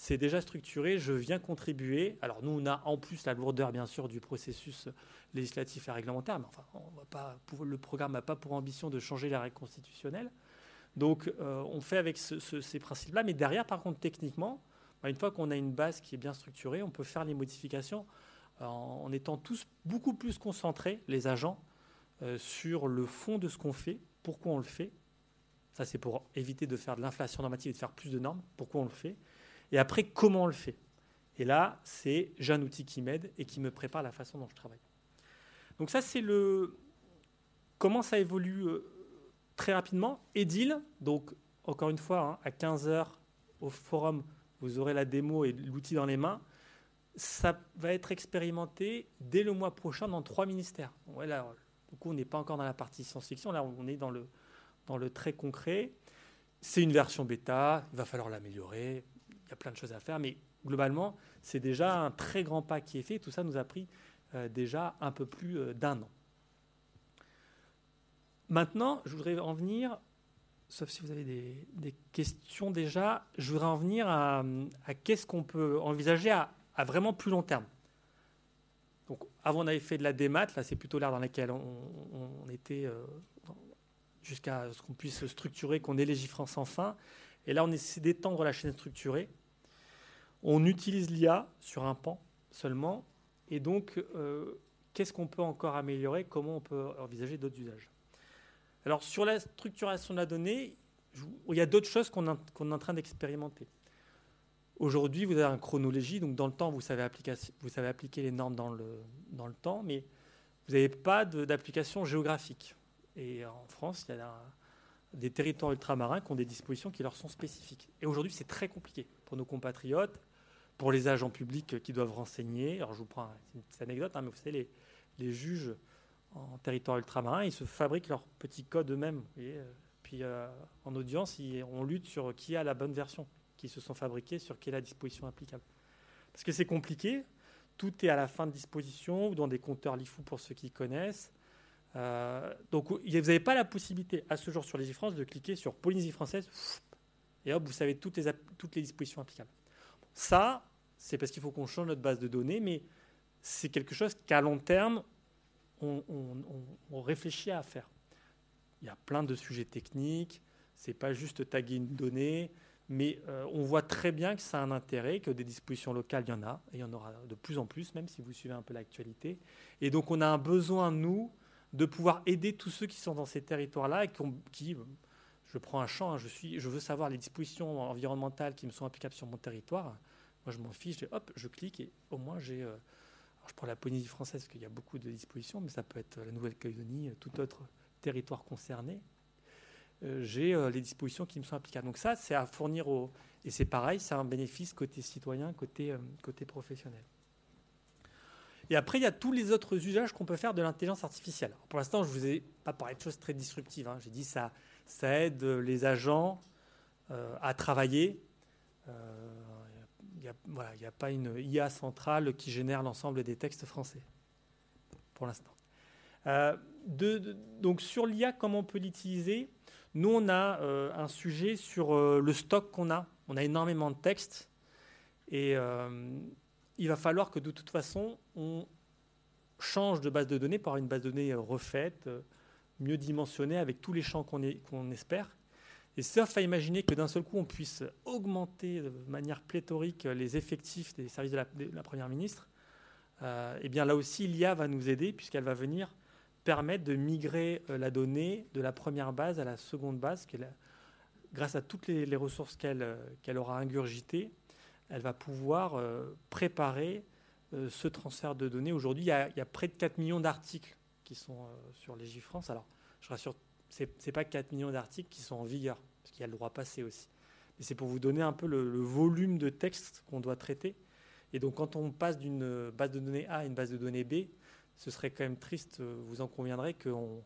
c'est déjà structuré, je viens contribuer. Alors nous, on a en plus la lourdeur, bien sûr, du processus législatif et réglementaire, mais enfin, on va pas, le programme n'a pas pour ambition de changer la règle constitutionnelle. Donc euh, on fait avec ces principes-là, mais derrière, par contre, techniquement, bah, une fois qu'on a une base qui est bien structurée, on peut faire les modifications en, étant tous beaucoup plus concentrés, les agents, euh, sur le fond de ce qu'on fait, pourquoi on le fait. Ça, c'est pour éviter de faire de l'inflation normative et de faire plus de normes, pourquoi on le fait et après, comment on le fait? Et là, c'est j'ai un outil qui m'aide et qui me prépare la façon dont je travaille. Donc ça, c'est le comment ça évolue euh, très rapidement. Edil, donc encore une fois, hein, à 15h au forum, vous aurez la démo et l'outil dans les mains. Ça va être expérimenté dès le mois prochain dans trois ministères. Ouais, là, du coup, on n'est pas encore dans la partie science-fiction, là, on est dans le, dans le très concret. C'est une version bêta, il va falloir l'améliorer y a plein de choses à faire, mais globalement, c'est déjà un très grand pas qui est fait. Tout ça nous a pris euh, déjà un peu plus euh, d'un an. Maintenant, je voudrais en venir, sauf si vous avez des, questions déjà, je voudrais en venir à, qu'est-ce qu'on peut envisager à, vraiment plus long terme. Donc, avant, on avait fait de la démat. Là, c'est plutôt l'ère dans laquelle on, était jusqu'à ce qu'on puisse structurer, qu'on ait les sans enfin. Et là, on essaie d'étendre la chaîne structurée. On utilise l'IA sur un pan seulement. Et donc, qu'est-ce qu'on peut encore améliorer? Comment on peut envisager d'autres usages? Alors, sur la structuration de la donnée, il y a d'autres choses qu'on est en train d'expérimenter. Aujourd'hui, vous avez un chronologie, donc dans le temps, vous savez, appliquer les normes dans le, dans le temps, mais vous n'avez pas d'application géographique. Et en France, il y a des territoires ultramarins qui ont des dispositions qui leur sont spécifiques. Et aujourd'hui, c'est très compliqué pour nos compatriotes, pour les agents publics qui doivent renseigner. Alors, je vous prends une petite anecdote, hein, mais vous savez, les, juges en territoire ultramarin, ils se fabriquent leurs petits codes eux-mêmes. Euh, puis euh, en audience, on lutte sur qui a la bonne version, qui se sont fabriqués, sur quelle est la disposition applicable. Parce que c'est compliqué, tout est à la fin de disposition ou dans des compteurs LIFO pour ceux qui connaissent. Euh, donc vous n'avez pas la possibilité à ce jour sur les France de cliquer sur Polynésie française et hop, vous savez toutes les, toutes les dispositions applicables. Ça, c'est parce qu'il faut qu'on change notre base de données, mais c'est quelque chose qu'à long terme, on, réfléchit à faire il y a plein de sujets techniques. C'est pas juste taguer une donnée, mais euh, on voit très bien que ça a un intérêt, que des dispositions locales, il y en a, et il y en aura de plus en plus, même si vous suivez un peu l'actualité. Et donc on a un besoin, nous, de pouvoir aider tous ceux qui sont dans ces territoires-là et qui, je prends un champ, hein, je, suis, je veux savoir les dispositions environnementales qui me sont applicables sur mon territoire. Moi, je m'en fiche, hop, je clique et au moins j'ai. Euh, je prends la Polynésie française parce qu'il y a beaucoup de dispositions, mais ça peut être la Nouvelle-Calédonie, tout autre territoire concerné, euh, j'ai euh, les dispositions qui me sont applicables. Donc ça, c'est à fournir au... Et c'est pareil, c'est un bénéfice côté citoyen, côté, euh, côté professionnel. Et après, il y a tous les autres usages qu'on peut faire de l'intelligence artificielle. pour l'instant, je ne vous ai pas parlé de choses très disruptives. Hein. J'ai dit ça, ça aide les agents à travailler. Il n'y a, pas une IA centrale qui génère l'ensemble des textes français, pour l'instant donc sur l'IA, comment on peut l'utiliser? Nous, on a euh, un sujet sur euh, le stock qu'on a. On a énormément de textes et euh, il va falloir que de toute façon, on change de base de données par une base de données refaite, mieux dimensionnée, avec tous les champs qu'on espère. Et sauf à imaginer que d'un seul coup, on puisse augmenter de manière pléthorique les effectifs des services de la, Première ministre, eh bien là aussi, l'IA va nous aider puisqu'elle va venir permettre de migrer euh, la donnée de la première base à la seconde base, grâce à toutes les, ressources euh, qu'elle aura ingurgitées, elle va pouvoir euh, préparer ce transfert de données. Aujourd'hui, il, y a près de 4 millions d'articles qui sont sur Légifrance. Alors, je rassure, ce n'est pas 4 millions d'articles qui sont en vigueur, parce qu'il y a le droit passé aussi. Mais c'est pour vous donner un peu le, volume de texte qu'on doit traiter. Et donc, quand on passe d'une base de données A à une base de données B, ce serait quand même triste, euh, vous en conviendrez, qu'on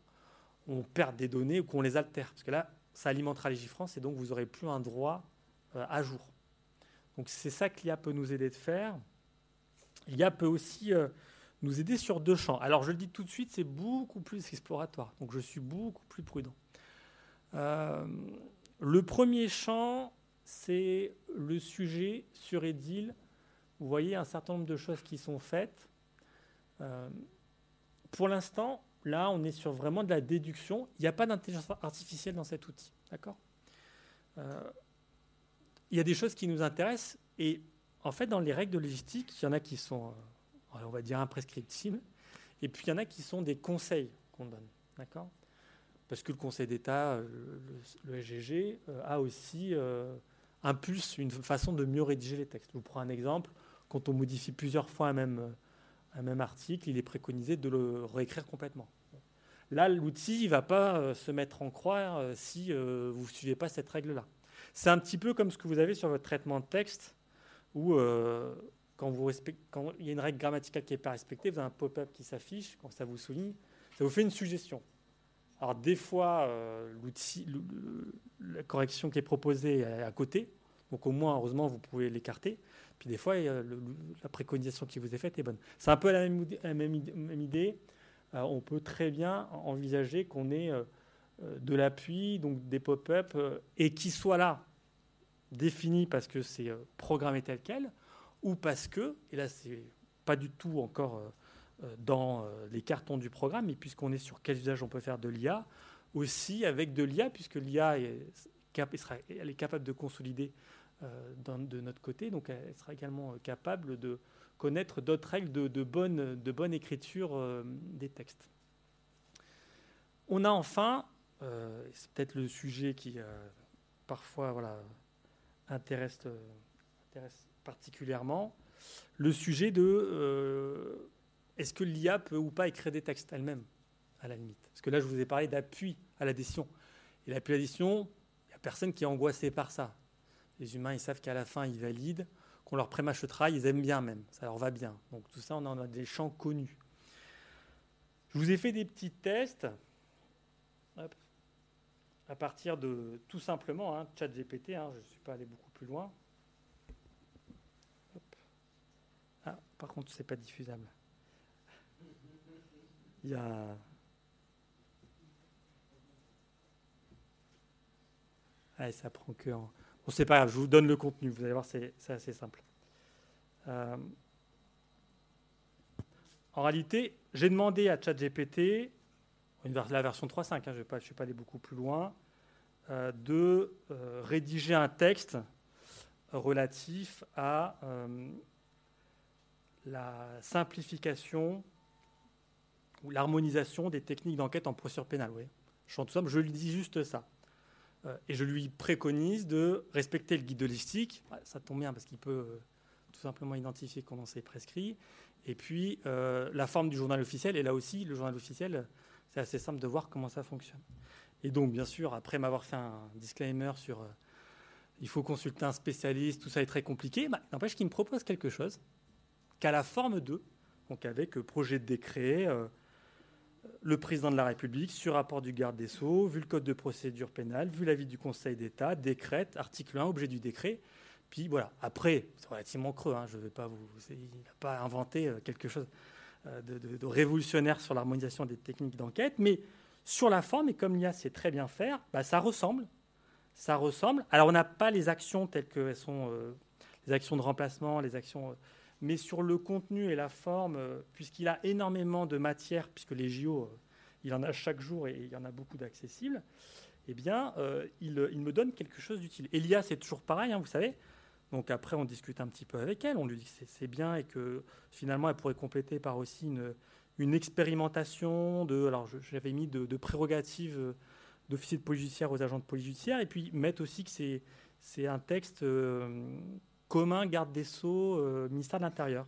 on perde des données ou qu'on les altère. Parce que là, ça alimentera les et donc vous n'aurez plus un droit euh, à jour. Donc c'est ça que l'IA peut nous aider de faire. L'IA peut aussi euh, nous aider sur deux champs. Alors je le dis tout de suite, c'est beaucoup plus exploratoire. Donc je suis beaucoup plus prudent. Le premier champ, c'est le sujet sur Edil. Vous voyez un certain nombre de choses qui sont faites. Pour l'instant, là, on est sur vraiment de la déduction. Il n'y a pas d'intelligence artificielle dans cet outil. D'accord? Euh, Il y a des choses qui nous intéressent. Et en fait, dans les règles de logistique, il y en a qui sont, euh, on va dire, imprescriptibles. Et puis, il y en a qui sont des conseils qu'on donne. D'accord? Parce que le Conseil d'État, euh, le, SGG, a aussi impulse une façon de mieux rédiger les textes. Je vous prends un exemple. Quand on modifie plusieurs fois un même un article, il est préconisé de le réécrire complètement. Là, l'outil ne va pas euh, se mettre en croix euh, si euh, vous ne suivez pas cette règle-là. C'est un petit peu comme ce que vous avez sur votre traitement de texte, où quand il y a une règle grammaticale qui n'est pas respectée, vous avez un pop-up qui s'affiche, quand ça vous souligne, ça vous fait une suggestion. Alors des fois, l'outil, la correction qui est proposée est à côté, donc au moins, heureusement, vous pouvez l'écarter. Puis des fois, la préconisation qui vous est faite est bonne. C'est un peu la même, idée. Euh, on peut très bien envisager qu'on ait euh, euh, de l'appui, donc des pop-up, et qui soient là, définis parce que c'est programmé tel quel, ou parce que, et là c'est pas du tout encore dans les cartons du programme, et puisqu'on est sur quel usage on peut faire de l'IA, aussi avec de l'IA, puisque l'IA est, capable de consolider de notre côté, donc elle sera également capable de connaître d'autres règles de, bonne, de bonne écriture des textes. On a enfin, c'est peut-être le sujet qui parfois voilà, intéresse, particulièrement, le sujet de euh, est-ce que l'IA peut ou pas écrire des textes elle-même, à la limite? Parce que là, je vous ai parlé d'appui à l'addition. Et l'appui à l'addition, il n'y a personne qui est angoissé par ça. Les humains, ils savent qu'à la fin, ils valident, qu'on leur prémâche le ils aiment bien même, ça leur va bien. Donc tout ça, on en a des champs connus. Je vous ai fait des petits tests à partir de tout simplement hein, ChatGPT, hein, je ne suis pas allé beaucoup plus loin. Ah, par contre, c'est pas diffusable. Il y a. Ça prend que. Bon, c'est pas grave, je vous donne le contenu, vous allez voir, c'est assez simple. Euh, en réalité, j'ai demandé à ChatGPT, la version 3.5, hein, je ne suis pas allé beaucoup plus loin, euh, de euh, rédiger un texte relatif à la simplification ou l'harmonisation des techniques d'enquête en procédure pénale. Oui. Je, tout je lui dis juste ça. Euh, et je lui préconise de respecter le guide de l'éthique. Ça tombe bien parce qu'il peut euh, tout simplement identifier comment c'est prescrit. Et puis, euh, la forme du journal officiel. Et là aussi, le journal officiel, c'est assez simple de voir comment ça fonctionne. Et donc, bien sûr, après m'avoir fait un disclaimer sur il faut consulter un spécialiste, tout ça est très compliqué, bah, n'empêche qu'il me propose quelque chose qu'à la forme 2, donc avec projet de décret, le président de la République, sur rapport du garde des Sceaux, vu le code de procédure pénale, vu l'avis du Conseil d'État, décrète, article 1, objet du décret. Puis voilà, après, c'est relativement creux, hein, je ne vais pas vous. Il n'a pas inventé euh, quelque chose de, révolutionnaire sur l'harmonisation des techniques d'enquête, mais sur la forme, et comme l'IA sait très bien faire, bah, ça ressemble. Ça ressemble. Alors, on n'a pas les actions telles qu'elles sont, les actions de remplacement, les actions mais sur le contenu et la forme, euh, puisqu'il a énormément de matière, puisque les JO, euh, il en a chaque jour et il y en a beaucoup d'accessibles, eh bien, euh, il, me donne quelque chose d'utile. Elia, c'est toujours pareil, hein, vous savez. Donc après, on discute un petit peu avec elle, on lui dit que c'est bien et que finalement, elle pourrait compléter par aussi une, expérimentation de, alors j'avais mis de, prérogatives d'officier de police judiciaire aux agents de police judiciaire, et puis mettre aussi que c'est un texte commun garde des Sceaux, euh, ministère de l'Intérieur.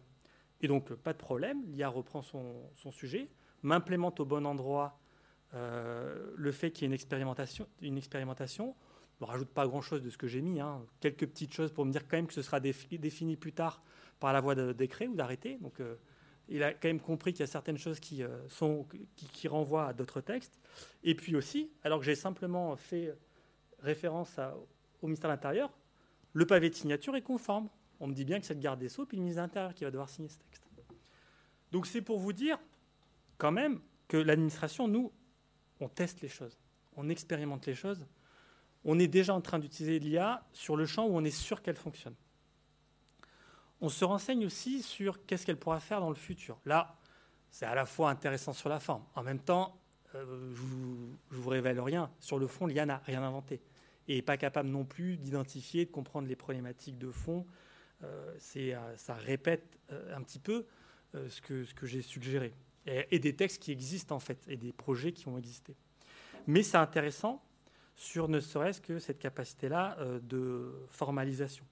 Et donc, pas de problème, l'IA reprend son, sujet, m'implémente au bon endroit euh, le fait qu'il y ait une expérimentation. Une expérimentation. Ne rajoute pas grand-chose de ce que j'ai mis, hein. quelques petites choses pour me dire quand même que ce sera défini plus tard par la voie de décret ou d'arrêté. Donc, euh, il a quand même compris qu'il y a certaines choses qui, sont, qui, renvoient à d'autres textes. Et puis aussi, alors que j'ai simplement fait référence au ministère de l'Intérieur, le pavé de signature est conforme. On me dit bien que c'est le garde des Sceaux puis le ministre de qui va devoir signer ce texte. Donc c'est pour vous dire quand même que l'administration, nous, on teste les choses, on expérimente les choses. On est déjà en train d'utiliser l'IA sur le champ où on est sûr qu'elle fonctionne. On se renseigne aussi sur qu'est-ce qu'elle pourra faire dans le futur. Là, c'est à la fois intéressant sur la forme. En même temps, euh, je ne vous, révèle rien. Sur le fond, l'IA n'a rien inventé et pas capable non plus d'identifier, de comprendre les problématiques de fond. Euh, euh, ça répète euh, un petit peu ce que, j'ai suggéré. Et, des textes qui existent en fait, et des projets qui ont existé. Mais c'est intéressant sur ne serait-ce que cette capacité-là de formalisation.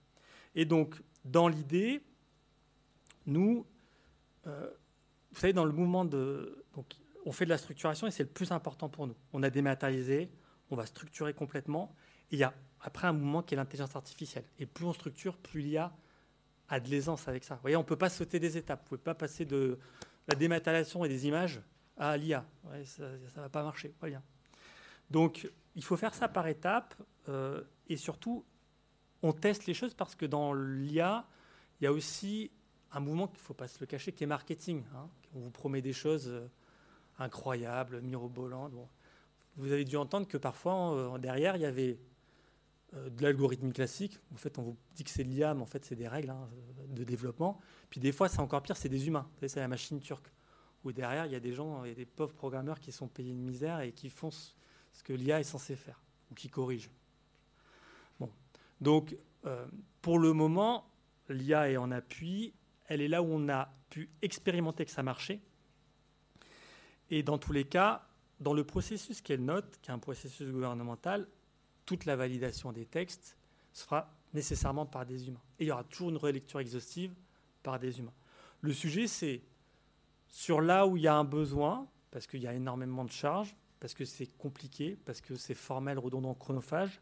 Et donc, dans l'idée, nous, vous savez, dans le mouvement de... Donc, on fait de la structuration et c'est le plus important pour nous. On a dématérialisé, on va structurer complètement il y a après un mouvement qui est l'intelligence artificielle. Et plus on structure, plus l'IA a de l'aisance avec ça. Vous voyez, on ne peut pas sauter des étapes. Vous ne pouvez pas passer de la dématérialisation et des images à l'IA. ça ne va pas marcher. Bien. Donc, il faut faire ça par étapes. Euh, et surtout, on teste les choses parce que dans l'IA, il y a aussi un mouvement qu'il ne faut pas se le cacher, qui est marketing. Hein. On vous promet des choses euh, incroyables, mirobolantes. Vous avez dû entendre que parfois, euh, derrière, il y avait de l'algorithme classique. En fait, on vous dit que c'est l'IA, mais en fait, c'est des règles hein, de développement. Puis des fois, c'est encore pire, c'est des humains. c'est la machine turque. où derrière, il y a des gens, il y a des pauvres programmeurs qui sont payés une misère et qui font ce que l'IA est censé faire, ou qui corrigent. Bon. Donc, euh, pour le moment, l'IA est en appui, elle est là où on a pu expérimenter que ça marchait. Et dans tous les cas, dans le processus qu'elle note, qui est un processus gouvernemental, toute la validation des textes se fera nécessairement par des humains. Et il y aura toujours une relecture exhaustive par des humains. Le sujet, c'est sur là où il y a un besoin, parce qu'il y a énormément de charges, parce que c'est compliqué, parce que c'est formel, redondant, chronophage,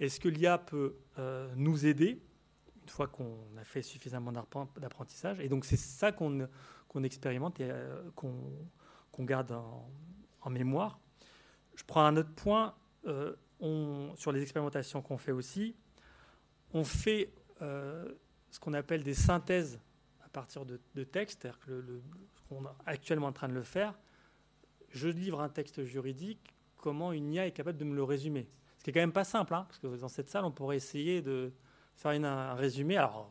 est-ce que l'IA peut euh, nous aider une fois qu'on a fait suffisamment d'apprentissage? Et donc c'est ça qu'on expérimente et euh, qu'on garde en, mémoire. Je prends un autre point euh, sur les expérimentations qu'on fait aussi. On fait ce qu'on appelle des synthèses à partir de, textes, c'est-à-dire que le, on est actuellement en train de le faire, je livre un texte juridique, comment une IA est capable de me le résumer Ce qui est quand même pas simple, hein, parce que dans cette salle, on pourrait essayer de faire un résumé. Alors,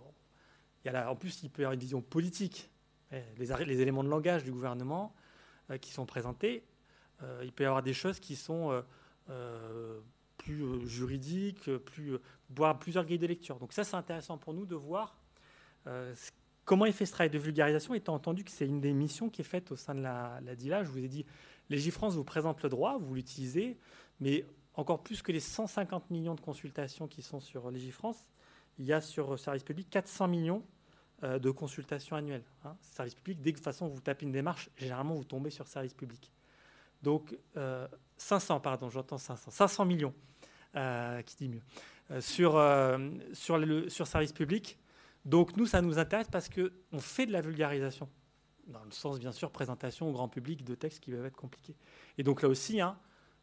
il y a en plus, il peut y avoir une vision politique. Eh, les, éléments de langage du gouvernement euh, qui sont présentés, euh, il peut y avoir des choses qui sont euh, plus juridiques, plus, voire plusieurs grilles de lecture. Donc ça, c'est intéressant pour nous de voir Comment il fait ce travail de vulgarisation, étant entendu que c'est une des missions qui est faite au sein de la, DILA Je vous ai dit, Légifrance vous présente le droit, vous l'utilisez, mais encore plus que les 150 millions de consultations qui sont sur Légifrance, il y a sur Service Public 400 millions euh, de consultations annuelles. Hein. Service Public, dès que de toute façon vous tapez une démarche, généralement vous tombez sur Service Public. Donc 500, euh, pardon, j'entends 500, 500 millions, euh, qui dit mieux, sur, sur, le, sur Service Public. Donc nous, ça nous intéresse parce qu'on fait de la vulgarisation, dans le sens bien sûr présentation au grand public de textes qui peuvent être compliqués. Et donc là aussi, hein,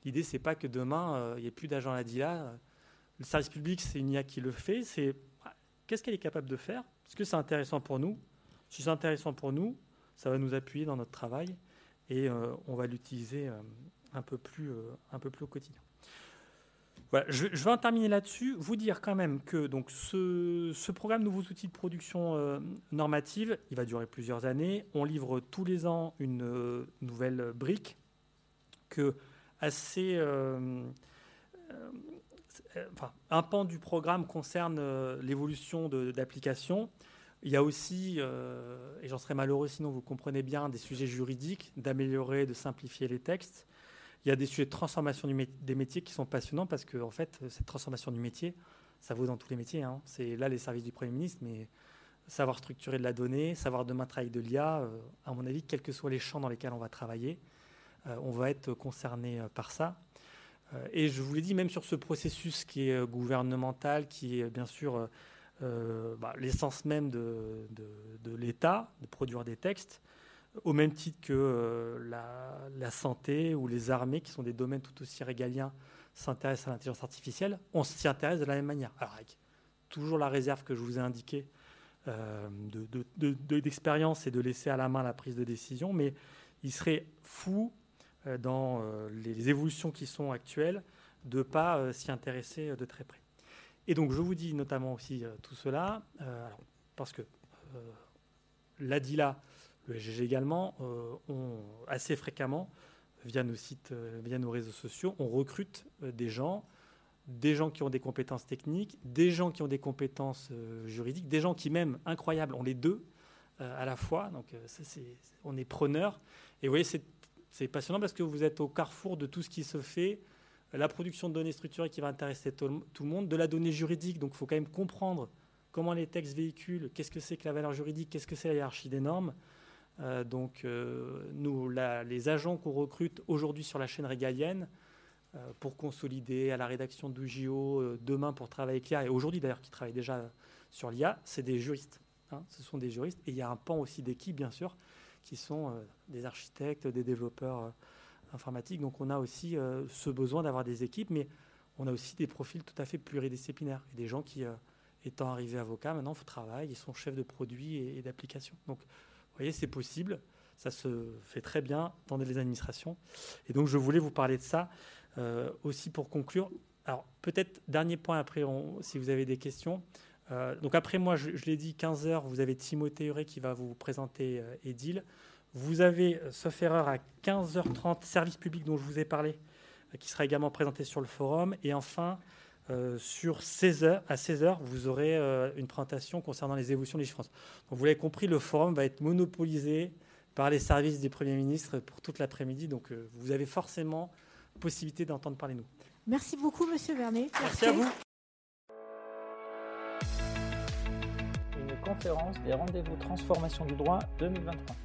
l'idée c'est pas que demain euh, il n'y ait plus d'agents à l'IA. Le service public, c'est une IA qui le fait. C'est qu'est-ce qu'elle est capable de faire? Est-ce que c'est intéressant pour nous? Si c'est intéressant pour nous, ça va nous appuyer dans notre travail et euh, on va l'utiliser euh, un un peu plus au quotidien je, vais en terminer là-dessus. Vous dire quand même que donc, ce, programme Nouveaux outils de production euh, normative, il va durer plusieurs années. On livre tous les ans une euh, nouvelle brique que assez. Euh, enfin, un pan du programme concerne l'évolution d'applications. Il y a aussi, et j'en serais malheureux sinon vous comprenez bien, des sujets juridiques, d'améliorer, de simplifier les textes. Il y a des sujets de transformation des métiers qui sont passionnants parce que, en fait, cette transformation du métier, ça vaut dans tous les métiers. Hein. C'est là les services du Premier ministre, mais savoir structurer de la donnée, savoir demain travailler de l'IA, euh, à mon avis, quels que soient les champs dans lesquels on va travailler, euh, on va être concerné euh, par ça. et je vous l'ai dit, même sur ce processus qui est gouvernemental, qui est bien sûr bah, l'essence même de, de l'État, de produire des textes, au même titre que euh, la, santé ou les armées, qui sont des domaines tout aussi régaliens, s'intéressent à l'intelligence artificielle, on s'y intéresse de la même manière. Alors avec toujours la réserve que je vous ai indiquée euh, d'expérience et de laisser à la main la prise de décision, mais il serait fou euh, dans les évolutions qui sont actuelles de ne pas s'y intéresser de très près. Et donc je vous dis notamment aussi tout cela, parce que l'ADILA le également, euh, assez fréquemment, via nos sites, euh, via nos réseaux sociaux, on recrute euh, des gens, des gens qui ont des compétences techniques, des gens qui ont des compétences juridiques, des gens qui même, incroyables, ont les deux à la fois. Donc on est preneur. Et vous voyez, c'est passionnant parce que vous êtes au carrefour de tout ce qui se fait. La production de données structurées qui va intéresser tout le monde, de la donnée juridique. Donc il faut quand même comprendre comment les textes véhiculent, qu'est-ce que c'est que la valeur juridique, qu'est-ce que c'est la hiérarchie des normes. Euh, donc, euh, nous, les agents qu'on recrute aujourd'hui sur la chaîne régalienne, euh, pour consolider à la rédaction d'UGO, demain pour travailler avec l'IA, et aujourd'hui d'ailleurs qui travaillent déjà sur l'IA, c'est des juristes. Hein. ce sont des juristes. Et il y a un pan aussi d'équipe, bien sûr, qui sont des architectes, des développeurs informatiques. Donc on a aussi ce besoin d'avoir des équipes, mais on a aussi des profils tout à fait pluridisciplinaires. Et des gens qui, étant arrivés avocats, maintenant, travaillent, ils sont chefs de produits et, et d'applications. Donc voyez, c'est possible. Ça se fait très bien dans les administrations. Et donc, je voulais vous parler de ça euh, aussi pour conclure. Alors, peut-être dernier point après, si vous avez des questions. Euh, donc, après moi, je, l'ai dit, 15 heures, vous avez Timothée Huré qui va vous présenter euh, Edil. Vous avez, sauf erreur, à 15h30, service public dont je vous ai parlé, qui sera également présenté sur le forum. Et enfin, sur 16h, à 16h, vous aurez une présentation concernant les évolutions de France. Donc vous l'avez compris, le forum va être monopolisé par les services des premiers ministres pour toute l'après-midi. Donc vous avez forcément possibilité d'entendre parler de nous. Merci beaucoup, Monsieur Vernet. Merci à vous. Une conférence des rendez-vous transformation du droit 2023.